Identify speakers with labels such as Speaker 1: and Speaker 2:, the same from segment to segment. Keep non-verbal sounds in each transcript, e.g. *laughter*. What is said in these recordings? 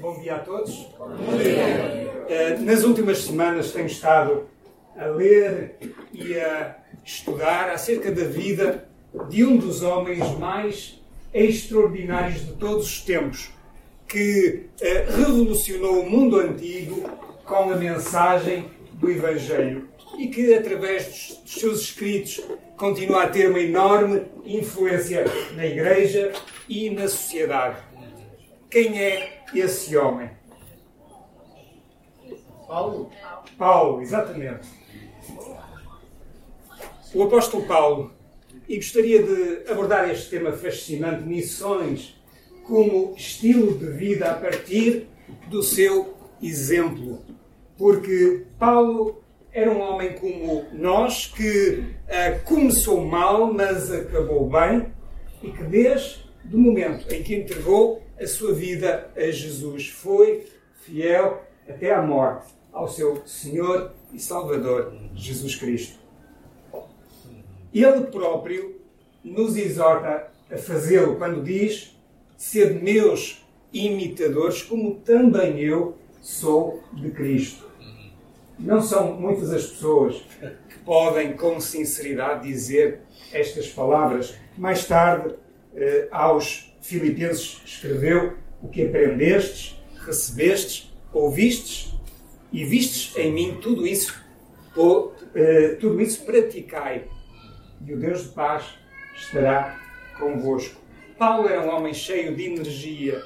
Speaker 1: Bom dia a todos. Dia. Eh, nas últimas semanas tenho estado a ler e a estudar acerca da vida de um dos homens mais extraordinários de todos os tempos, que eh, revolucionou o mundo antigo com a mensagem do Evangelho e que, através dos seus escritos, continua a ter uma enorme influência na Igreja e na sociedade. Quem é esse homem?
Speaker 2: Paulo.
Speaker 1: Paulo, exatamente. O apóstolo Paulo, e gostaria de abordar este tema fascinante, missões, como estilo de vida a partir do seu exemplo. Porque Paulo era um homem como nós, que uh, começou mal, mas acabou bem, e que desde o momento em que entregou a sua vida a Jesus foi fiel até à morte ao seu Senhor e Salvador Jesus Cristo. Ele próprio nos exorta a fazê-lo quando diz: Sede meus imitadores, como também eu sou de Cristo. Não são muitas as pessoas que podem com sinceridade dizer estas palavras. Mais tarde, eh, aos Filipenses escreveu: O que aprendestes, recebestes, ouvistes e vistes em mim tudo isso, ou, eh, tudo isso praticai, e o Deus de paz estará convosco. Paulo era um homem cheio de energia,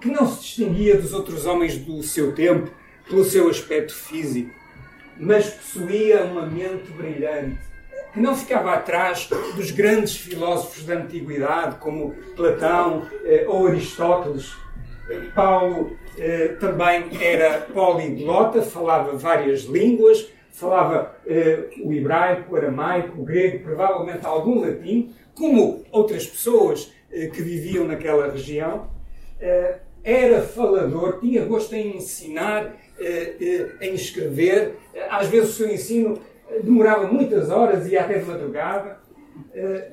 Speaker 1: que não se distinguia dos outros homens do seu tempo pelo seu aspecto físico mas possuía uma mente brilhante, não ficava atrás dos grandes filósofos da antiguidade, como Platão eh, ou Aristóteles. Paulo eh, também era poliglota, falava várias línguas, falava eh, o hebraico, o aramaico, o grego, provavelmente algum latim, como outras pessoas eh, que viviam naquela região. Eh, era falador, tinha gosto em ensinar eh, em escrever. Às vezes o seu ensino demorava muitas horas e até de madrugada.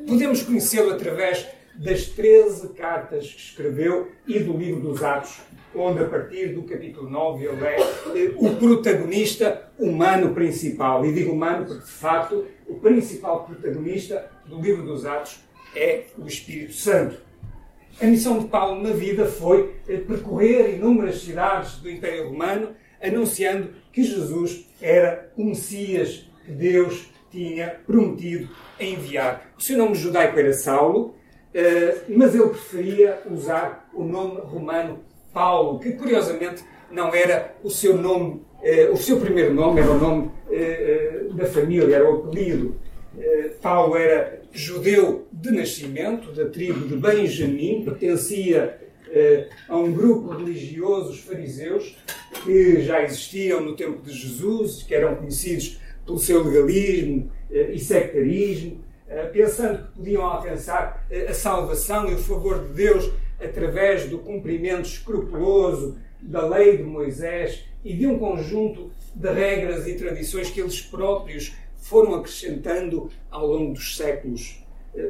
Speaker 1: Podemos conhecê-lo através das 13 cartas que escreveu e do livro dos Atos, onde a partir do capítulo 9 ele é o protagonista humano principal. E digo humano porque, de facto, o principal protagonista do livro dos Atos é o Espírito Santo. A missão de Paulo na vida foi percorrer inúmeras cidades do Império Romano anunciando que Jesus era o Messias Deus tinha prometido enviar. O seu nome judaico era Saulo, eh, mas ele preferia usar o nome romano Paulo, que curiosamente não era o seu nome, eh, o seu primeiro nome, era o nome eh, da família, era o apelido. Paulo era judeu de nascimento, da tribo de Benjamim, pertencia a um grupo religioso, os fariseus, que já existiam no tempo de Jesus, que eram conhecidos pelo seu legalismo eh, e sectarismo, eh, pensando que podiam alcançar eh, a salvação e o favor de Deus através do cumprimento escrupuloso da lei de Moisés e de um conjunto de regras e tradições que eles próprios foram acrescentando ao longo dos séculos.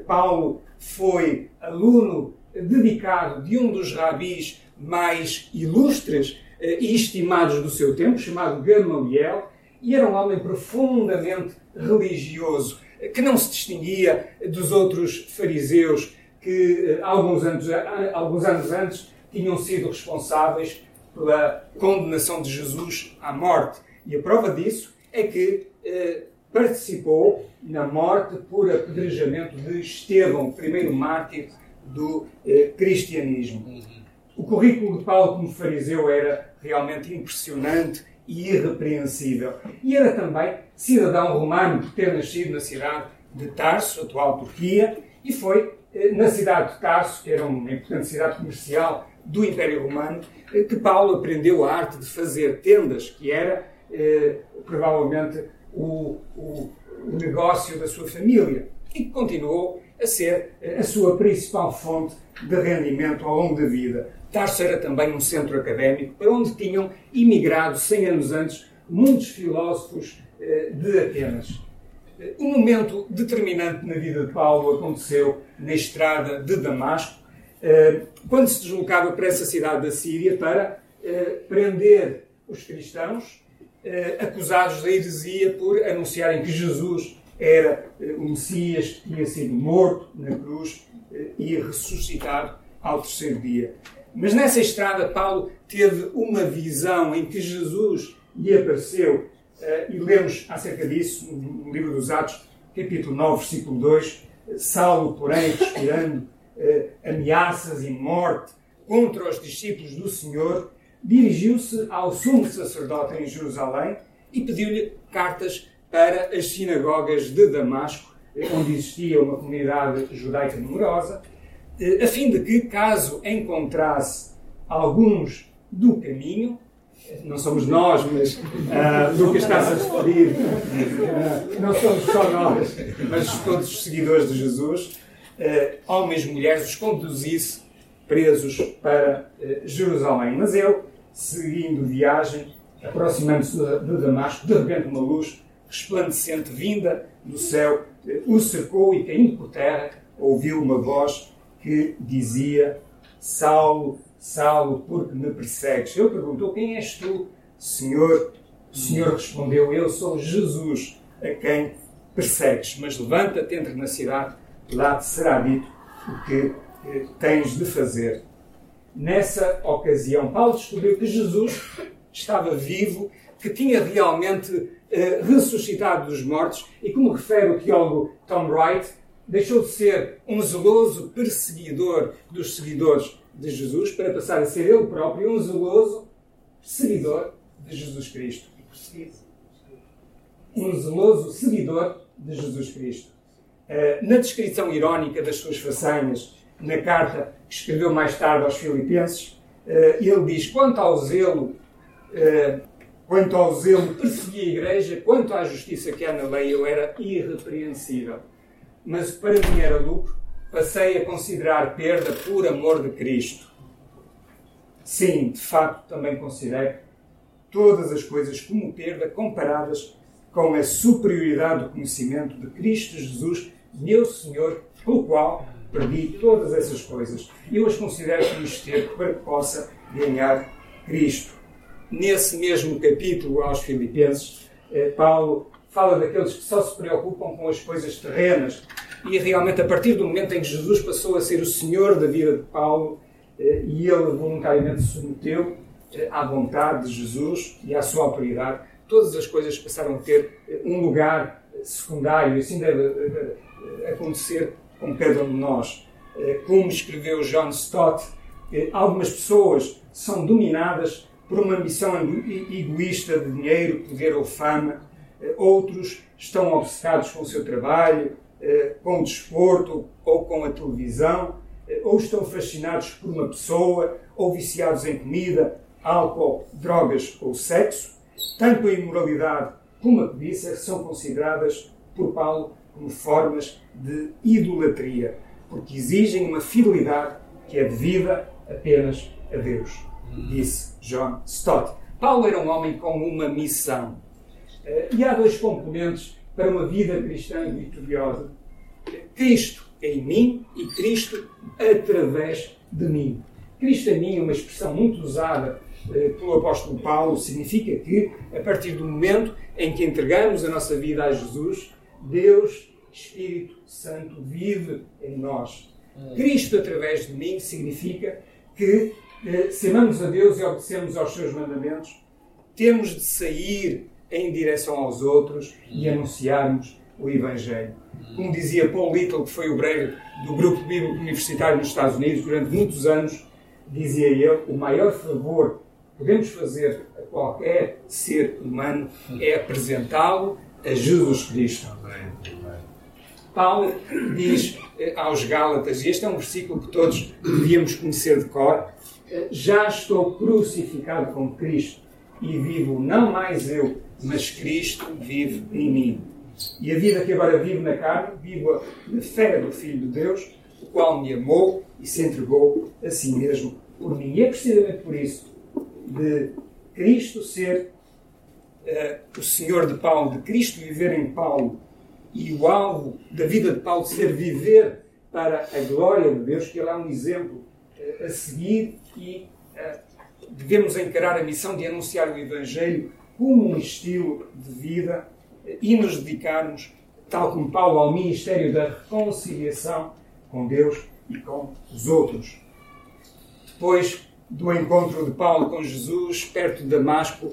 Speaker 1: Paulo foi aluno dedicado de um dos rabis mais ilustres e estimados do seu tempo, chamado Gamaliel, e era um homem profundamente religioso, eh, que não se distinguia dos outros fariseus que eh, alguns anos, alguns anos antes tinham sido responsáveis pela condenação de Jesus à morte. E a prova disso é que eh, participou na morte por apedrejamento de Estevão, o primeiro mártir do eh, cristianismo. O currículo de Paulo como fariseu era realmente impressionante e irrepreensível. E era também cidadão romano por ter nascido na cidade de Tarso, atual Turquia, e foi eh, na cidade de Tarso, que era uma importante cidade comercial do Império Romano, eh, que Paulo aprendeu a arte de fazer tendas, que era eh, provavelmente o, o, o negócio da sua família, e que continuou a ser a sua principal fonte de rendimento ao longo da vida. Tarso era também um centro académico para onde tinham imigrado 100 anos antes muitos filósofos eh, de Atenas. Um momento determinante na vida de Paulo aconteceu na estrada de Damasco, eh, quando se deslocava para essa cidade da Síria para prender os cristãos acusados da heresia por anunciarem que Jesus era o Messias que tinha sido morto na cruz e ressuscitado ao terceiro dia. Mas nessa estrada, Paulo teve uma visão em que Jesus lhe apareceu, e lemos acerca disso no livro dos Atos, capítulo 9, versículo 2. Saulo, porém, respirando ameaças e morte contra os discípulos do Senhor, dirigiu-se ao sumo sacerdote em Jerusalém e pediu-lhe cartas para as sinagogas de Damasco, onde existia uma comunidade judaica numerosa, a fim de que, caso encontrasse alguns do caminho, não somos nós, mas uh, Lucas está-se a referir, uh, não somos só nós, mas todos os seguidores de Jesus, uh, homens e mulheres, os conduzisse presos para Jerusalém. Mas ele, seguindo viagem, aproximando-se de Damasco, de repente uma luz resplandecente vinda do céu o cercou e, caindo por terra, ouviu uma voz que dizia: Saulo, Saulo, por que me persegues? Ele perguntou: Quem és tu, Senhor? O Senhor respondeu: Eu sou Jesus, a quem persegues. Mas levanta-te, entra na cidade, lá te será dito o que eh, tens de fazer. Nessa ocasião, Paulo descobriu que Jesus estava vivo, que tinha realmente eh, ressuscitado dos mortos, e como refere o teólogo Tom Wright, deixou de ser um zeloso perseguidor dos seguidores de Jesus para passar a ser ele próprio um zeloso seguidor de Jesus Cristo. Um zeloso seguidor de Jesus Cristo. Eh, na descrição irónica das suas façanhas, na carta que escreveu mais tarde aos Filipenses, eh, ele diz: quanto ao zelo, eh, quanto ao zelo persegui a igreja, quanto à justiça que há na lei, eu era irrepreensível mas para mim era lucro, passei a considerar perda por amor de Cristo. Sim, de facto, também considero todas as coisas como perda comparadas com a superioridade do conhecimento de Cristo Jesus, meu Senhor, pelo qual perdi todas essas coisas. Eu as considero como esterco para que possa ganhar Cristo. Nesse mesmo capítulo aos Filipenses, eh, Paulo fala daqueles que só se preocupam com as coisas terrenas. E realmente, a partir do momento em que Jesus passou a ser o Senhor da vida de Paulo, eh, e ele voluntariamente se submeteu eh, à vontade de Jesus e à sua autoridade, todas as coisas passaram a ter eh, um lugar secundário, e assim deve acontecer com cada um de nós. Como escreveu John Stott, algumas pessoas são dominadas por uma ambição egoísta de dinheiro, poder ou fama, outros estão obcecados com o seu trabalho, eh, com o desporto ou com a televisão, eh, ou estão fascinados por uma pessoa, ou viciados em comida, álcool, drogas ou sexo. Tanto a imoralidade como a cobiça são consideradas por Paulo como formas de idolatria, porque exigem uma fidelidade que é devida apenas a Deus, disse John Stott. Paulo era um homem com uma missão. Eh, e há dois componentes para uma vida cristã vitoriosa: Cristo em mim e Cristo através de mim. Cristo em mim é uma expressão muito usada eh, pelo apóstolo Paulo, significa que, a partir do momento em que entregamos a nossa vida a Jesus, Deus, Espírito Santo, vive em nós. Cristo através de mim significa que, eh, se amamos a Deus e obedecemos aos seus mandamentos, temos de sair em direção aos outros e anunciarmos o Evangelho. Como dizia Paul Little, que foi obreiro do grupo bíblico universitário nos Estados Unidos durante muitos anos, dizia ele: o maior favor que podemos fazer a qualquer ser humano é apresentá-lo a Jesus Cristo. Paulo diz eh, aos Gálatas, e este é um versículo que todos devíamos conhecer de cor: eh, Já estou crucificado com Cristo e vivo não mais eu, mas Cristo vive em mim. E a vida que agora vivo na carne, vivo na fé do Filho de Deus, o qual me amou e se entregou a si mesmo por mim. E é precisamente por isso, de Cristo ser uh, o Senhor de Paulo, de Cristo viver em Paulo, e o alvo da vida de Paulo ser viver para a glória de Deus, que ele é um exemplo uh, a seguir e uh, de devemos encarar a missão de anunciar o Evangelho como um estilo de vida e nos dedicarmos, tal como Paulo, ao ministério da reconciliação com Deus e com os outros. Depois do encontro de Paulo com Jesus, perto de Damasco,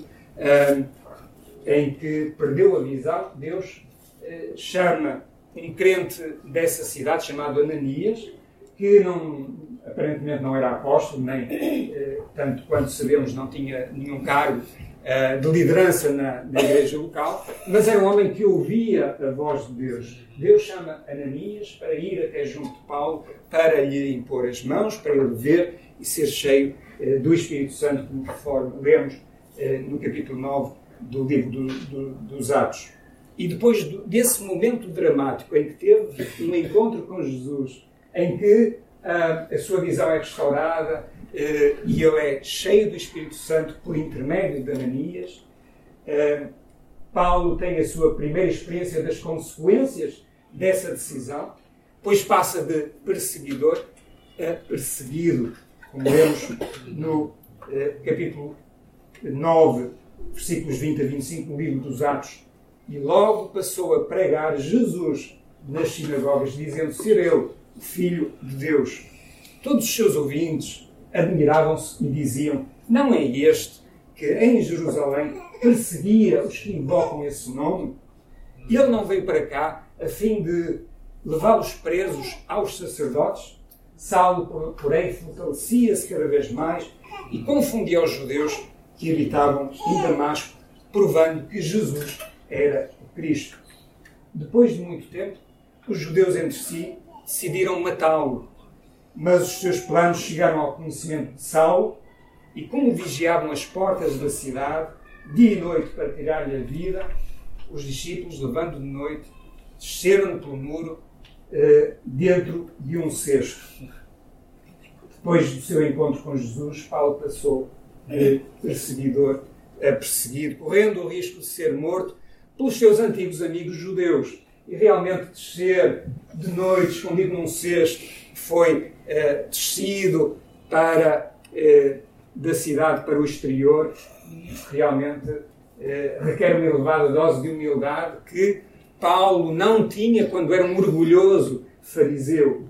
Speaker 1: em que perdeu a visão, Deus eh, chama um crente dessa cidade, chamado Ananias, que não, aparentemente não era apóstolo, nem, eh, tanto quanto sabemos, não tinha nenhum cargo uh, de liderança na, na, igreja local, mas era um homem que ouvia a voz de Deus. Deus chama Ananias para ir até junto de Paulo, para lhe impor as mãos, para ele ver e ser cheio uh, do Espírito Santo, conforme lemos uh, no capítulo 9 do livro do, do, dos Atos. E depois desse momento dramático em que teve um encontro com Jesus, em que a sua visão é restaurada uh, e ele é cheio do Espírito Santo por intermédio de Ananias, uh, Paulo tem a sua primeira experiência das consequências dessa decisão, pois passa de perseguidor a perseguido, como lemos no capítulo 9, versículos 20 a 25 do livro dos Atos, e logo passou a pregar Jesus nas sinagogas, dizendo ser ele o Filho de Deus. Todos os seus ouvintes admiravam-se e diziam: Não é este que em Jerusalém perseguia os que invocam esse nome? Ele não veio para cá a fim de levá-los presos aos sacerdotes? Saulo, porém, fortalecia-se cada vez mais e confundia os judeus que habitavam em Damasco, provando que Jesus era o Cristo. Depois de muito tempo, os judeus entre si decidiram matá-lo, mas os seus planos chegaram ao conhecimento de Saulo e, como vigiavam as portas da cidade, dia e noite para tirar-lhe a vida, os discípulos, levando de noite, desceram pelo muro eh, dentro de um cesto. Depois do seu encontro com Jesus, Paulo passou de perseguidor a perseguido, correndo o risco de ser morto pelos seus antigos amigos judeus. E realmente descer de noite, escondido num cesto, foi eh, descido para, eh, da cidade para o exterior, realmente eh, requer uma elevada dose de humildade que Paulo não tinha quando era um orgulhoso fariseu.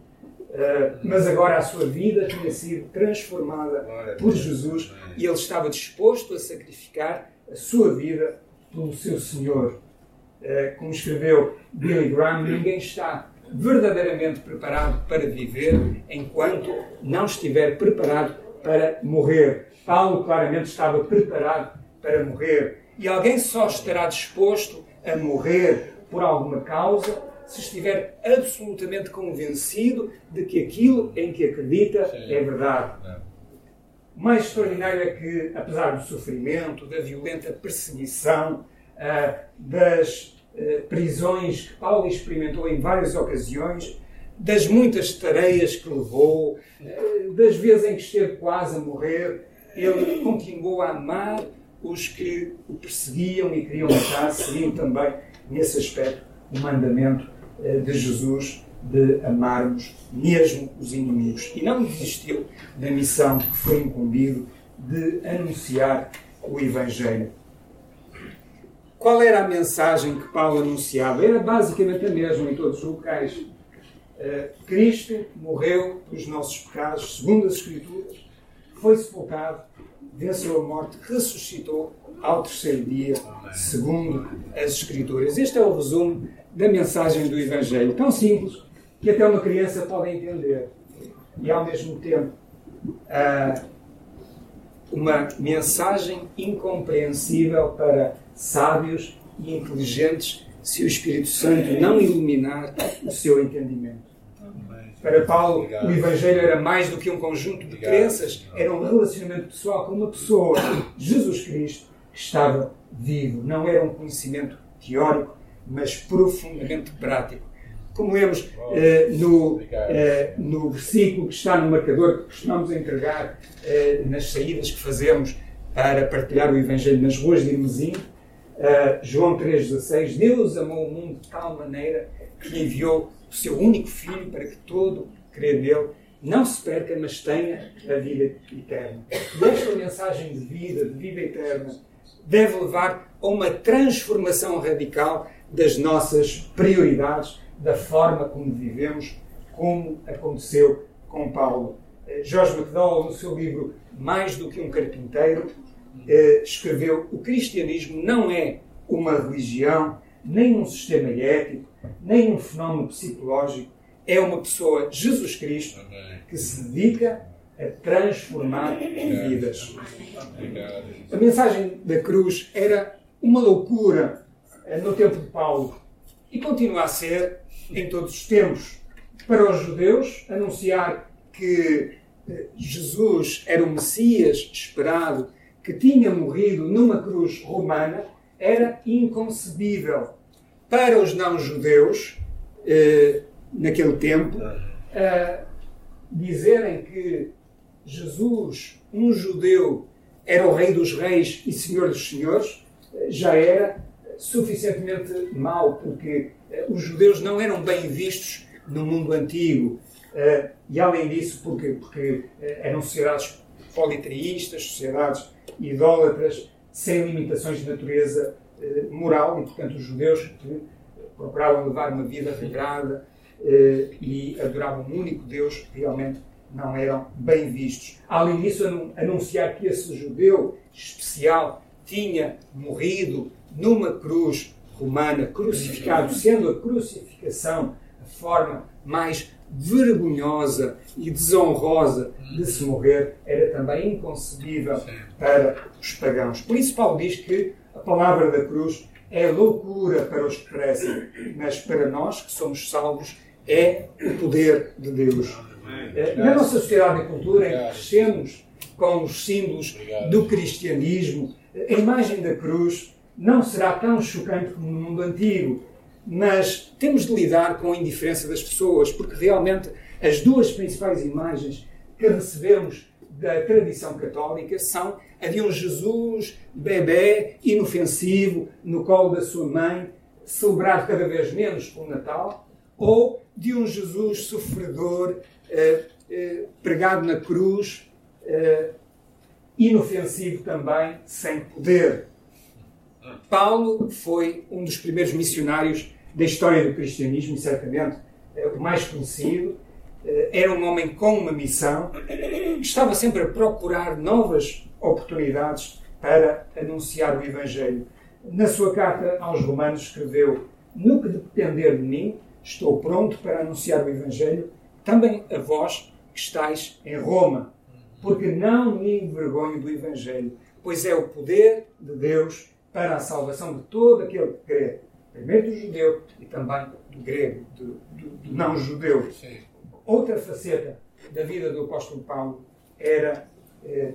Speaker 1: Uh, mas agora a sua vida tinha sido transformada por Jesus e ele estava disposto a sacrificar a sua vida pelo seu Senhor. Uh, como escreveu Billy Graham, ninguém está verdadeiramente preparado para viver enquanto não estiver preparado para morrer. Paulo claramente estava preparado para morrer. E alguém só estará disposto a morrer por alguma causa se estiver absolutamente convencido de que aquilo em que acredita Sim. é verdade. O mais extraordinário é que, apesar do sofrimento, da violenta perseguição, das uh, prisões que Paulo experimentou em várias ocasiões, das muitas tareias que levou, uh, das vezes em que esteve quase a morrer, ele continuou a amar os que o perseguiam e queriam matar, seguindo também, nesse aspecto, o mandamento eh, de Jesus de amarmos mesmo os inimigos. E não desistiu da missão que foi incumbido de anunciar o Evangelho. Qual era a mensagem que Paulo anunciava? Era basicamente a mesma em todos os locais. Eh, Cristo morreu pelos nossos pecados, segundo as Escrituras, foi sepultado, venceu a morte, ressuscitou ao terceiro dia, segundo as Escrituras. Este é o resumo da mensagem do Evangelho. Tão simples que até uma criança pode entender. E ao mesmo tempo, uh, uma mensagem incompreensível para sábios e inteligentes se o Espírito Santo não iluminar o seu entendimento. Para Paulo, o Evangelho era mais do que um conjunto de crenças, era um relacionamento pessoal com uma pessoa, Jesus Cristo, que estava vivo. Não era um conhecimento teórico, mas profundamente prático. Como lemos eh, no, eh, no versículo que está no marcador que costumamos entregar eh, nas saídas que fazemos para partilhar o Evangelho nas ruas de Irmesim, João 3,16: Deus amou o mundo de tal maneira que enviou o seu único Filho para que todo crê nele não se perca, mas tenha a vida eterna. E esta mensagem de vida, de vida eterna, deve levar a uma transformação radical das nossas prioridades, da forma como vivemos, como aconteceu com Paulo. Eh, Jorge McDowell, no seu livro Mais do que um Carpinteiro, eh, escreveu: O cristianismo não é uma religião, nem um sistema ético, nem um fenómeno psicológico, é uma pessoa, Jesus Cristo, que se dedica a transformar vidas. A mensagem da cruz era uma loucura eh, no tempo de Paulo. E continua a ser em todos os tempos. Para os judeus, anunciar que eh, Jesus era o Messias esperado, que tinha morrido numa cruz romana, era inconcebível. Para os não-judeus, eh, naquele tempo, dizerem que Jesus, um judeu, era o Rei dos Reis e Senhor dos Senhores, já era suficientemente mau, porque eh, os judeus não eram bem vistos no mundo antigo. Eh, e além disso, porque, porque eh, eram sociedades politeístas, sociedades idólatras, sem limitações de natureza moral, e portanto os judeus que procuravam levar uma vida regrada e adoravam um único Deus, realmente não eram bem vistos. Além disso, anunciar que esse judeu especial tinha morrido numa cruz romana, crucificado, sendo a crucificação a forma mais vergonhosa e desonrosa de se morrer, era também inconcebível para os pagãos. Por isso, Paulo diz que a palavra da cruz é loucura para os que crescem, mas para nós que somos salvos é o poder de Deus. Eh, na nossa sociedade e cultura, em que crescemos com os símbolos do cristianismo, a imagem da cruz não será tão chocante como no mundo antigo, mas temos de lidar com a indiferença das pessoas, porque realmente as duas principais imagens que recebemos da tradição católica são a de um Jesus bebê, inofensivo, no colo da sua mãe, celebrado cada vez menos pelo Natal, ou de um Jesus sofredor, eh, eh, pregado na cruz, eh, inofensivo também, sem poder. Paulo foi um dos primeiros missionários da história do cristianismo, certamente o mais conhecido. Era um homem com uma missão, estava sempre a procurar novas oportunidades para anunciar o Evangelho. Na sua carta aos Romanos, escreveu: No que depender de mim, estou pronto para anunciar o Evangelho também a vós que estáis em Roma porque não me envergonho do Evangelho, pois é o poder de Deus para a salvação de todo aquele que crê, primeiro do judeu e também do grego, do, do, do não-judeu. Outra faceta da vida do apóstolo Paulo era eh,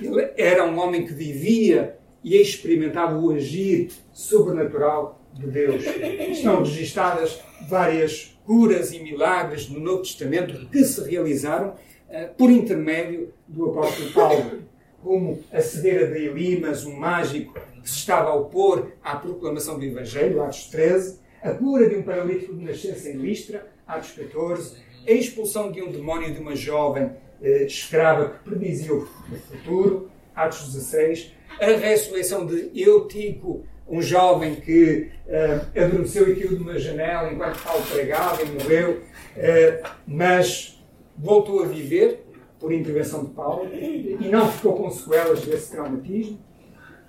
Speaker 1: ele era um homem que vivia e experimentava o agir sobrenatural de Deus. Estão registadas várias curas e milagres no Novo Testamento que se realizaram eh, por intermédio do apóstolo Paulo, como a cedeira de Elimas, um mágico que se estava a opor à proclamação do Evangelho, Atos 13, a cura de um paralítico de nascença em Listra, Atos 14, a expulsão de um demónio de uma jovem eh, escrava que predizia o futuro, Atos 16, a ressurreição de Eutico, um jovem que uh, adormeceu e caiu de uma janela enquanto Paulo pregava e morreu, uh, mas voltou a viver por intervenção de Paulo e não ficou com sequelas desse traumatismo.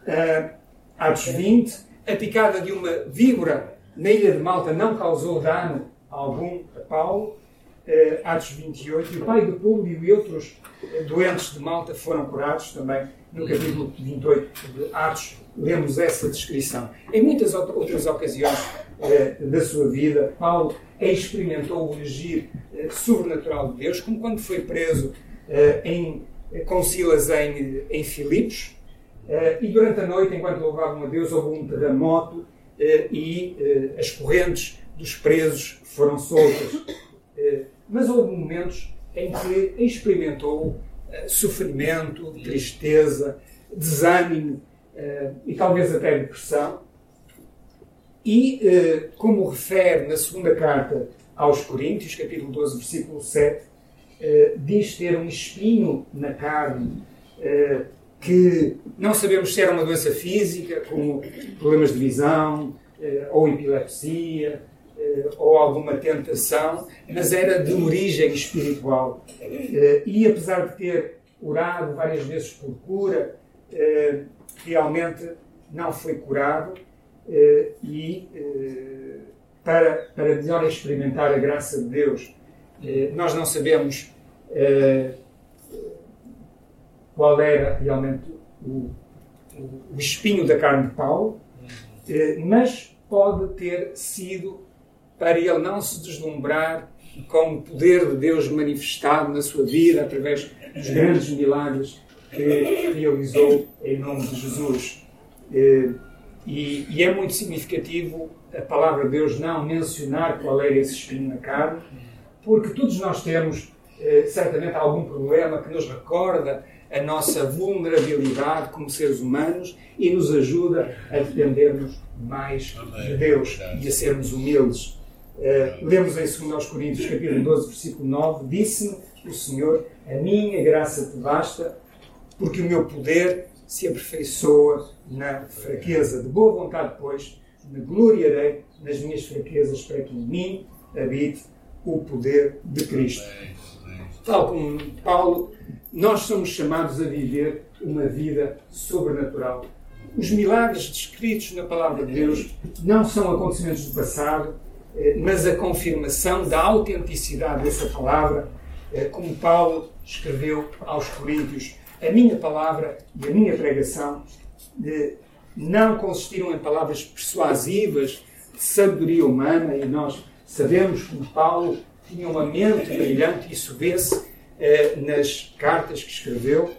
Speaker 1: Uh, Atos 20, a picada de uma víbora na ilha de Malta não causou dano algum a Paulo. Uh, Atos 28, e o pai de Públio e outros uh, doentes de Malta foram curados também no capítulo 28 de Atos. Lemos essa descrição. Em muitas outras ocasiões uh, da sua vida, Paulo experimentou o agir eh, sobrenatural de Deus, como quando foi preso em, com Silas em, em Filipos, eh, e durante a noite, enquanto louvavam a Deus, houve um terremoto e as correntes dos presos foram soltas. Mas houve momentos em que experimentou sofrimento, tristeza, desânimo e talvez até depressão. E, como refere na segunda carta aos Coríntios, capítulo 12, versículo 7, uh, diz ter um espinho na carne, uh, que não sabemos se era uma doença física, como problemas de visão, ou epilepsia, ou alguma tentação, mas era de origem espiritual. E apesar de ter orado várias vezes por cura, realmente não foi curado e para, para melhor experimentar a graça de Deus. Eh, nós não sabemos eh, qual era realmente o, o, espinho da carne de Paulo, eh, mas pode ter sido para ele não se deslumbrar com o poder de Deus manifestado na sua vida através dos grandes milagres que realizou em nome de Jesus. E, e, é muito significativo a palavra de Deus não mencionar qual era esse espinho na carne, porque todos nós temos eh, certamente algum problema que nos recorda a nossa vulnerabilidade como seres humanos e nos ajuda a dependermos mais de Deus e a sermos humildes. Uh, lemos em 2 Coríntios capítulo 12, versículo 9, disse-me o Senhor, a minha graça te basta, porque o meu poder se aperfeiçoa na fraqueza. De boa vontade, pois, me gloriarei nas minhas fraquezas para que em mim habite o poder de Cristo. Tal como Paulo, nós somos chamados a viver uma vida sobrenatural. Os milagres descritos na palavra de Deus não são acontecimentos do passado, eh, mas a confirmação da autenticidade dessa palavra, eh, como Paulo escreveu aos Coríntios. A minha palavra e a minha pregação eh, não consistiram em palavras persuasivas de sabedoria humana, e nós sabemos que Paulo tinha uma mente brilhante, isso vê-se eh, nas cartas que escreveu,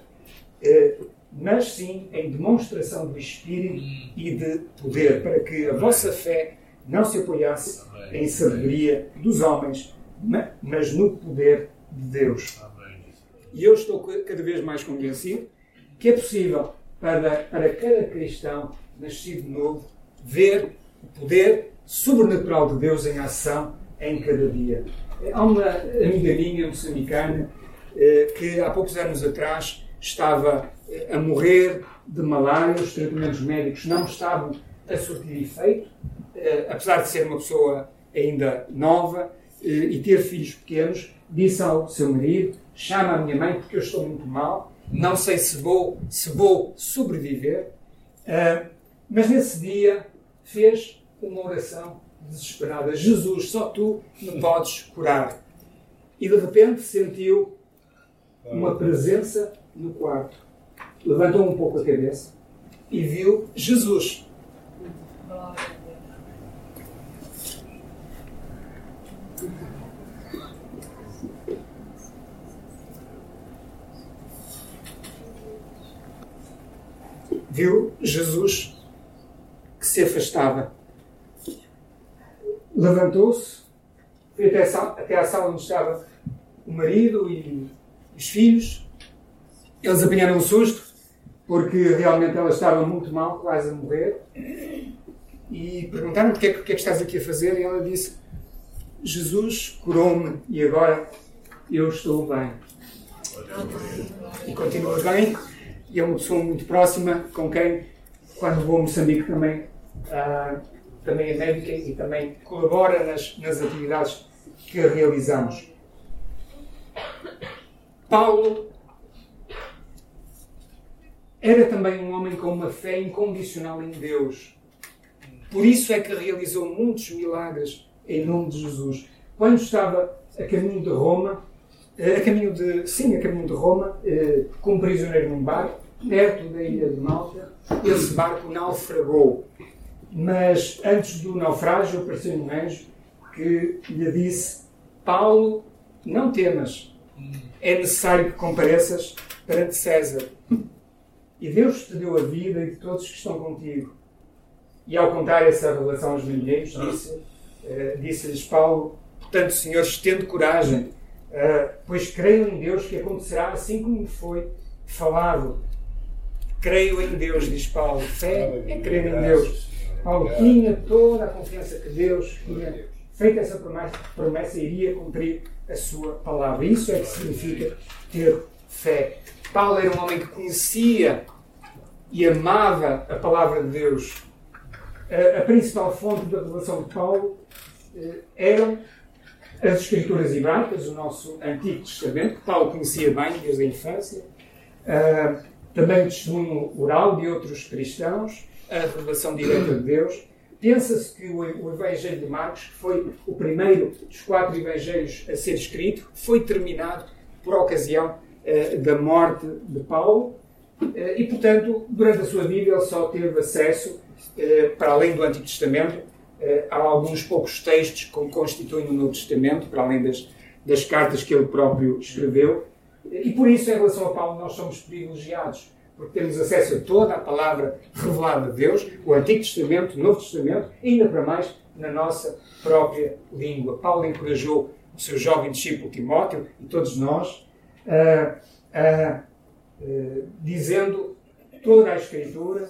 Speaker 1: eh, mas sim em demonstração do Espírito e de poder, para que a vossa fé não se apoiasse em sabedoria dos homens, mas no poder de Deus. E eu estou cada vez mais convencido que é possível para, para cada cristão nascido de novo ver o poder sobrenatural de Deus em ação em cada dia. Há uma amiga minha moçambicana eh, que há poucos anos atrás estava eh, a morrer de malária, os tratamentos médicos não estavam a surtir efeito, eh, apesar de ser uma pessoa ainda nova e ter filhos pequenos, disse ao seu marido: chama a minha mãe porque eu estou muito mal, não sei se vou, se vou sobreviver. Mas nesse dia fez uma oração desesperada: Jesus, só tu me podes curar. E de repente sentiu uma presença no quarto. Levantou um pouco a cabeça e viu Jesus. Viu Jesus que se afastava. Levantou-se, foi até a, sala, até sala onde estava o marido e os filhos. Eles apanharam um susto, porque realmente ela estava muito mal, quase a morrer. E perguntaram: o que, é, que é que estás aqui a fazer? E ela disse: Jesus curou-me e agora eu estou bem. E continua bem. E é uma pessoa muito próxima com quem, quando vou a Moçambique, também uh, também é médica e também colabora nas, nas atividades que realizamos. Paulo era também um homem com uma fé incondicional em Deus. Por isso é que realizou muitos milagres em nome de Jesus. Quando estava a caminho de Roma, eh, a caminho de, sim, a caminho de Roma, eh, como prisioneiro num barco, perto da ilha de Malta, esse barco naufragou. Mas antes do naufrágio apareceu um anjo que lhe disse: Paulo, não temas, é necessário que compareças perante César. E Deus te deu a vida e de todos que estão contigo. E ao contar essa revelação aos marinheiros, disse, uh, disse-lhes Paulo: Portanto, senhores, tendo coragem, uh, pois creio em Deus que acontecerá assim como foi falado. Creio em Deus, diz Paulo. Fé é crer em Deus. Paulo tinha toda a confiança que Deus tinha feita essa promessa, promessa, iria cumprir a sua palavra. Isso é que significa ter fé. Paulo era um homem que conhecia e amava a palavra de Deus. A, a principal fonte da revelação de Paulo eh, eram as Escrituras Hebraicas, o nosso Antigo Testamento, que Paulo conhecia bem desde a infância, uh, também o testemunho oral de outros cristãos, a revelação direta de Deus. Pensa-se que o, Evangelho de Marcos, que foi o primeiro dos quatro Evangelhos a ser escrito, foi terminado por ocasião uh, da morte de Paulo, uh, e, portanto, durante a sua vida, ele só teve acesso, para além do Antigo Testamento, eh, há alguns poucos textos que constituem o Novo Testamento, para além das, das cartas que ele próprio escreveu. E por isso, em relação a Paulo, nós somos privilegiados, porque temos acesso a toda a palavra revelada de Deus, o Antigo Testamento, o Novo Testamento, ainda para mais na nossa própria língua. Paulo encorajou o seu jovem discípulo Timóteo e todos nós, uh, uh, dizendo toda a Escritura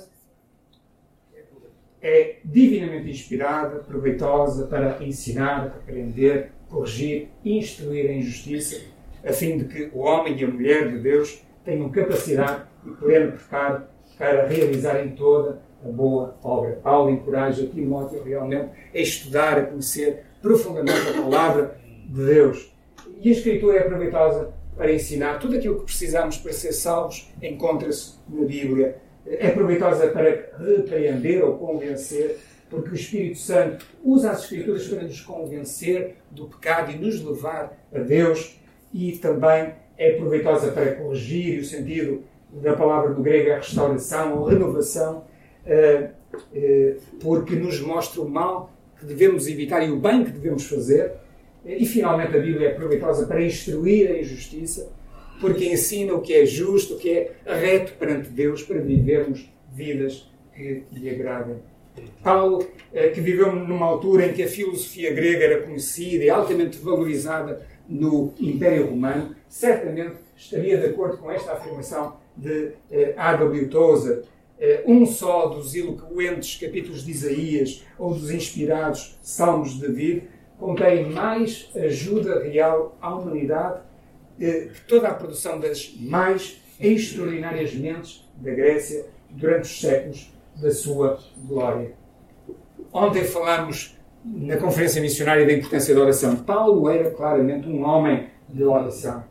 Speaker 1: é divinamente inspirada, proveitosa para ensinar, aprender, corrigir, instruir em justiça, a fim de que o homem e a mulher de Deus tenham capacidade e pleno preparo para realizarem toda a boa obra. Paulo encoraja Timóteo realmente a estudar, a conhecer profundamente a palavra de Deus. E a Escritura é proveitosa para ensinar. Tudo aquilo que precisamos para ser salvos encontra-se na Bíblia é proveitosa para repreender ou convencer, porque o Espírito Santo usa as Escrituras para nos convencer do pecado e nos levar a Deus, e também é proveitosa para corrigir, o sentido da palavra do grego é restauração ou renovação, eh, eh, porque nos mostra o mal que devemos evitar e o bem que devemos fazer. E finalmente a Bíblia é proveitosa para instruir a injustiça porque ensina o que é justo, o que é reto perante Deus, para vivermos vidas que lhe agradem. Paulo, eh, que viveu numa altura em que a filosofia grega era conhecida e altamente valorizada no Império Romano, certamente estaria de acordo com esta afirmação de eh, A.W. Tozer. Eh, um só dos eloquentes capítulos de Isaías ou dos inspirados Salmos de David contém mais ajuda real à humanidade que toda a produção das mais extraordinárias mentes da Grécia durante os séculos da sua glória. Ontem falámos na Conferência Missionária da importância da oração. Paulo era claramente um homem de oração.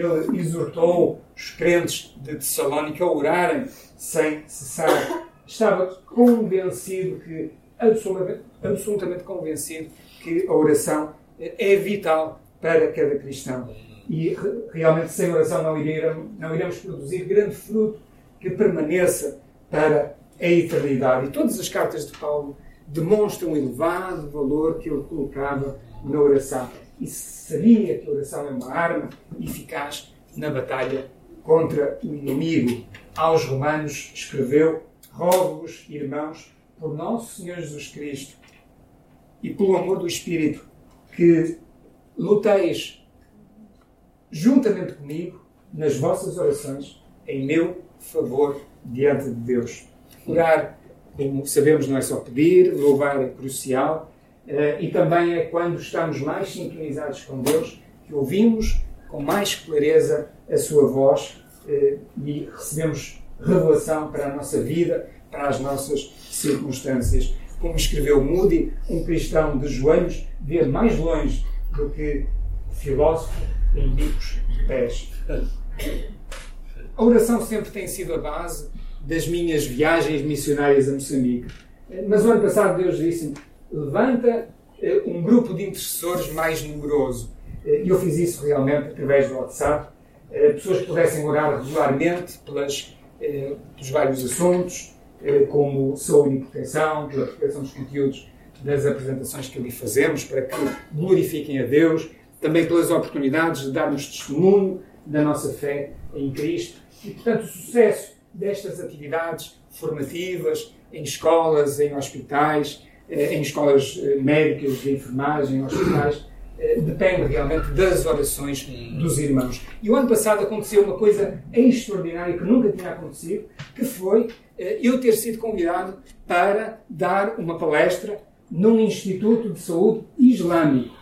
Speaker 1: Ele exortou os crentes de Tessalónica a orarem sem cessar. Estava convencido que, absolutamente, absolutamente convencido, que a oração é vital para cada cristão e realmente sem oração não iremos, não iremos produzir grande fruto que permaneça para a eternidade. E todas as cartas de Paulo demonstram o elevado valor que ele colocava na oração. E sabia que a oração é uma arma eficaz na batalha contra o inimigo. Aos Romanos escreveu: Rogo-vos, irmãos, por nosso Senhor Jesus Cristo e pelo amor do Espírito, que luteis juntamente comigo nas vossas orações em meu favor diante de Deus. Orar, sabemos, não é só pedir, louvar é crucial eh, e também é quando estamos mais sintonizados com Deus que ouvimos com mais clareza a sua voz eh, e recebemos revelação para a nossa vida, para as nossas circunstâncias. Como escreveu Moody, um cristão de joelhos vê mais longe do que filósofo em bicos de pés. A oração sempre tem sido a base das minhas viagens missionárias a Moçambique. Mas o ano passado Deus disse-me: levanta eh, um grupo de intercessores mais numeroso. Eh, e eu fiz isso realmente através do WhatsApp. Eh, pessoas que pudessem orar regularmente pelas, pelos vários assuntos, como saúde e proteção, pela proteção dos conteúdos das apresentações que ali fazemos, para que glorifiquem a Deus, também pelas oportunidades de darmos testemunho da nossa fé em Cristo. E, portanto, o sucesso destas atividades formativas em escolas, em hospitais, eh, em escolas eh, médicas de enfermagem, em hospitais, eh, depende realmente das orações dos irmãos. E o ano passado aconteceu uma coisa extraordinária que nunca tinha acontecido, que foi eu ter sido convidado para dar uma palestra num Instituto de Saúde Islâmico,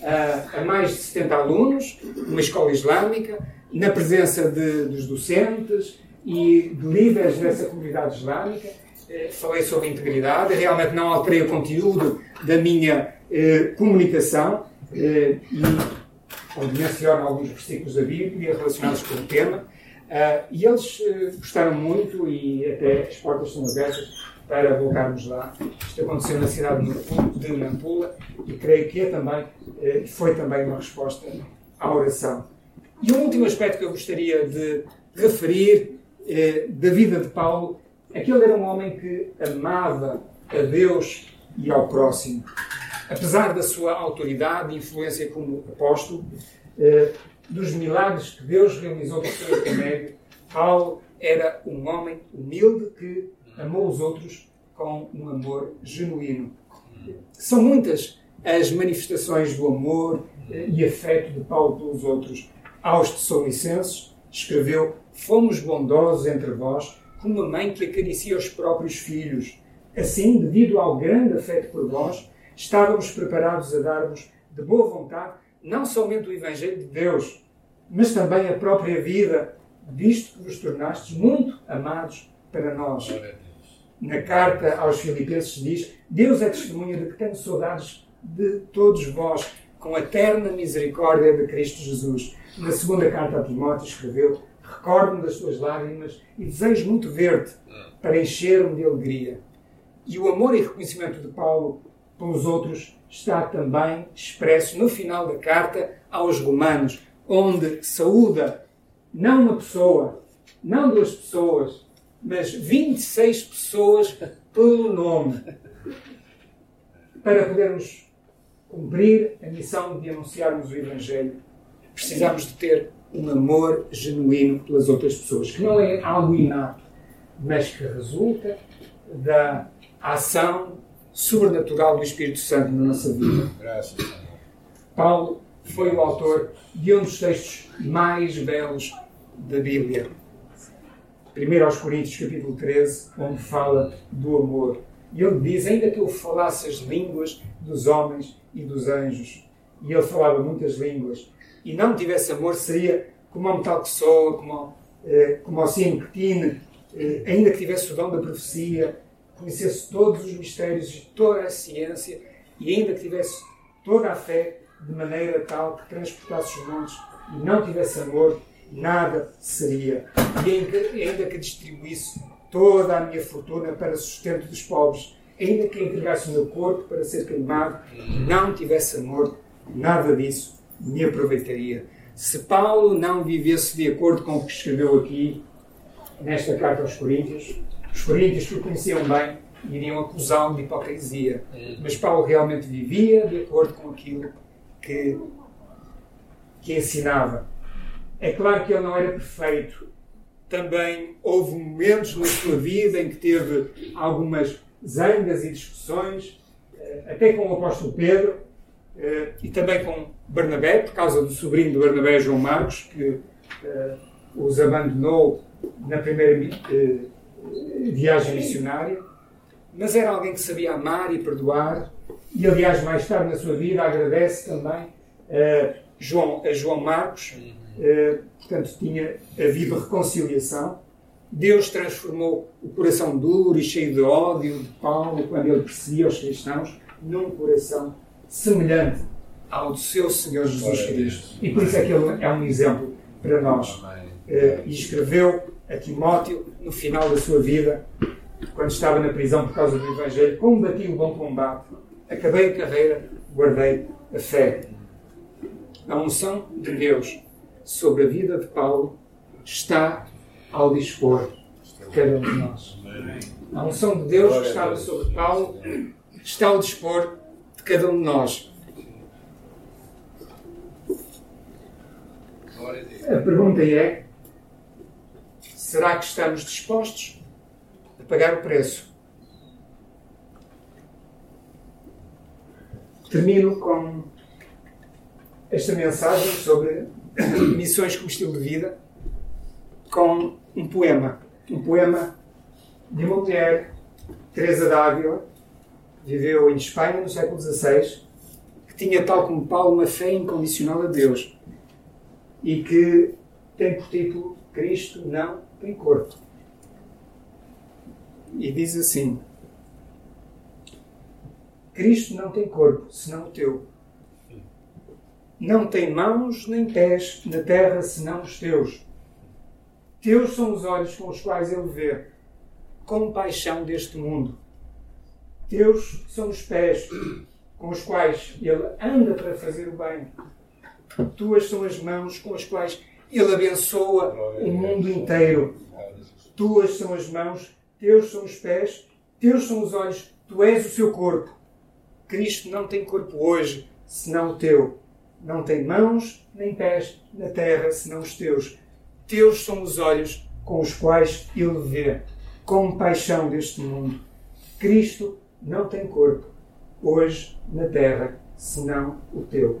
Speaker 1: a, a mais de 70 alunos, uma escola islâmica, na presença de, dos docentes e de líderes dessa comunidade islâmica. Eh, falei sobre integridade, realmente não alterei o conteúdo da minha eh, comunicação eh, e onde menciono alguns versículos da Bíblia relacionados com o tema. Uh, e eles uh, gostaram muito e até as portas estão abertas para voltarmos lá. Isto aconteceu na cidade de Nampula e creio que é também, uh, foi também uma resposta à oração. E um último aspecto que eu gostaria de referir da vida de Paulo é que ele era um homem que amava a Deus e ao próximo. Apesar da sua autoridade e influência como apóstolo, dos milagres que Deus realizou por seu intermédio, Paulo era um homem humilde que amou os outros com um amor genuíno. São muitas as manifestações do amor eh, e afeto de Paulo pelos outros. Aos Tessalonicenses, escreveu: Fomos bondosos entre vós, como uma mãe que acaricia os próprios filhos. Assim, devido ao grande afeto por vós, estávamos preparados a dar-vos de boa vontade não somente o Evangelho de Deus, mas também a própria vida, visto que vos tornastes muito amados para nós. Na carta aos Filipenses diz: Deus é testemunha de que tenho saudades de todos vós, com a eterna misericórdia de Cristo Jesus. Na segunda carta a Timóteo escreveu: Recordo-me das tuas lágrimas e desejo muito ver-te para encher-me de alegria. E o amor e reconhecimento de Paulo pelos outros está também expresso no final da carta aos Romanos, onde saúda não uma pessoa, não duas pessoas, mas 26 pessoas pelo nome, para podermos cumprir a missão de anunciarmos o Evangelho, precisamos de ter um amor genuíno pelas outras pessoas, que não é algo inato, mas que resulta da ação sobrenatural do Espírito Santo na nossa vida. Graças Paulo foi o autor de um dos textos mais belos da Bíblia. Primeiro aos Coríntios, capítulo 13, onde fala do amor. E ele diz, ainda que eu falasse as línguas dos homens e dos anjos, e ele falava muitas línguas, e não tivesse amor, seria como uma tal pessoa, como, eh, como que tinha, eh, ainda que tivesse o dom da profecia, conhecesse todos os mistérios e toda a ciência e ainda que tivesse toda a fé de maneira tal que transportasse os montes e não tivesse amor, nada seria. E ainda que distribuísse toda a minha fortuna para sustento dos pobres, ainda que entregasse o meu corpo para ser queimado, não tivesse amor, nada disso me aproveitaria. Se Paulo não vivesse de acordo com o que escreveu aqui, nesta carta aos Coríntios, os coríntios que o conheciam bem iriam acusá-lo de hipocrisia. Mas Paulo realmente vivia de acordo com aquilo que, que ensinava. É claro que ele não era perfeito. Também houve momentos na sua vida em que teve algumas zangas e discussões, eh, até com o apóstolo Pedro eh, e também com Barnabé, por causa do sobrinho de Barnabé, João Marcos, que eh, os abandonou na primeira viagem missionária, mas era alguém que sabia amar e perdoar, e aliás, mais tarde na sua vida, agradece também a João, a João Marcos, eh, portanto, tinha havido reconciliação. Deus transformou o coração duro e cheio de ódio de Paulo, quando ele perseguia os cristãos, num coração semelhante ao seu Senhor Jesus Cristo. E por isso é que ele é um exemplo para nós. Eh, e escreveu a Timóteo, no final da sua vida, quando estava na prisão por causa do Evangelho, combati o bom combate, acabei a carreira, guardei a fé. A unção de Deus sobre a vida de Paulo está ao dispor de cada um de nós. A unção de Deus que estava sobre Paulo está ao dispor de cada um de nós. A pergunta é: será que estamos dispostos a pagar o preço? Termino com esta mensagem sobre *coughs* missões como estilo de vida com um poema. Um poema de uma mulher, Teresa d'Ávila, viveu em Espanha no século XVI, que tinha, tal como Paulo, uma fé incondicional a Deus e que tem por título Cristo não tem corpo. E diz assim: Cristo não tem corpo, senão o teu. Não tem mãos nem pés na terra, senão os teus. Teus são os olhos com os quais ele vê, compaixão deste mundo. Teus são os pés com os quais ele anda para fazer o bem. Tuas são as mãos com as quais ele abençoa o mundo inteiro. Tuas são as mãos, teus são os pés, teus são os olhos, tu és o seu corpo. Cristo não tem corpo hoje, senão o teu. Não tem mãos nem pés na terra, senão os teus. Teus são os olhos com os quais ele vê, com paixão deste mundo. Cristo não tem corpo hoje na terra, senão o teu.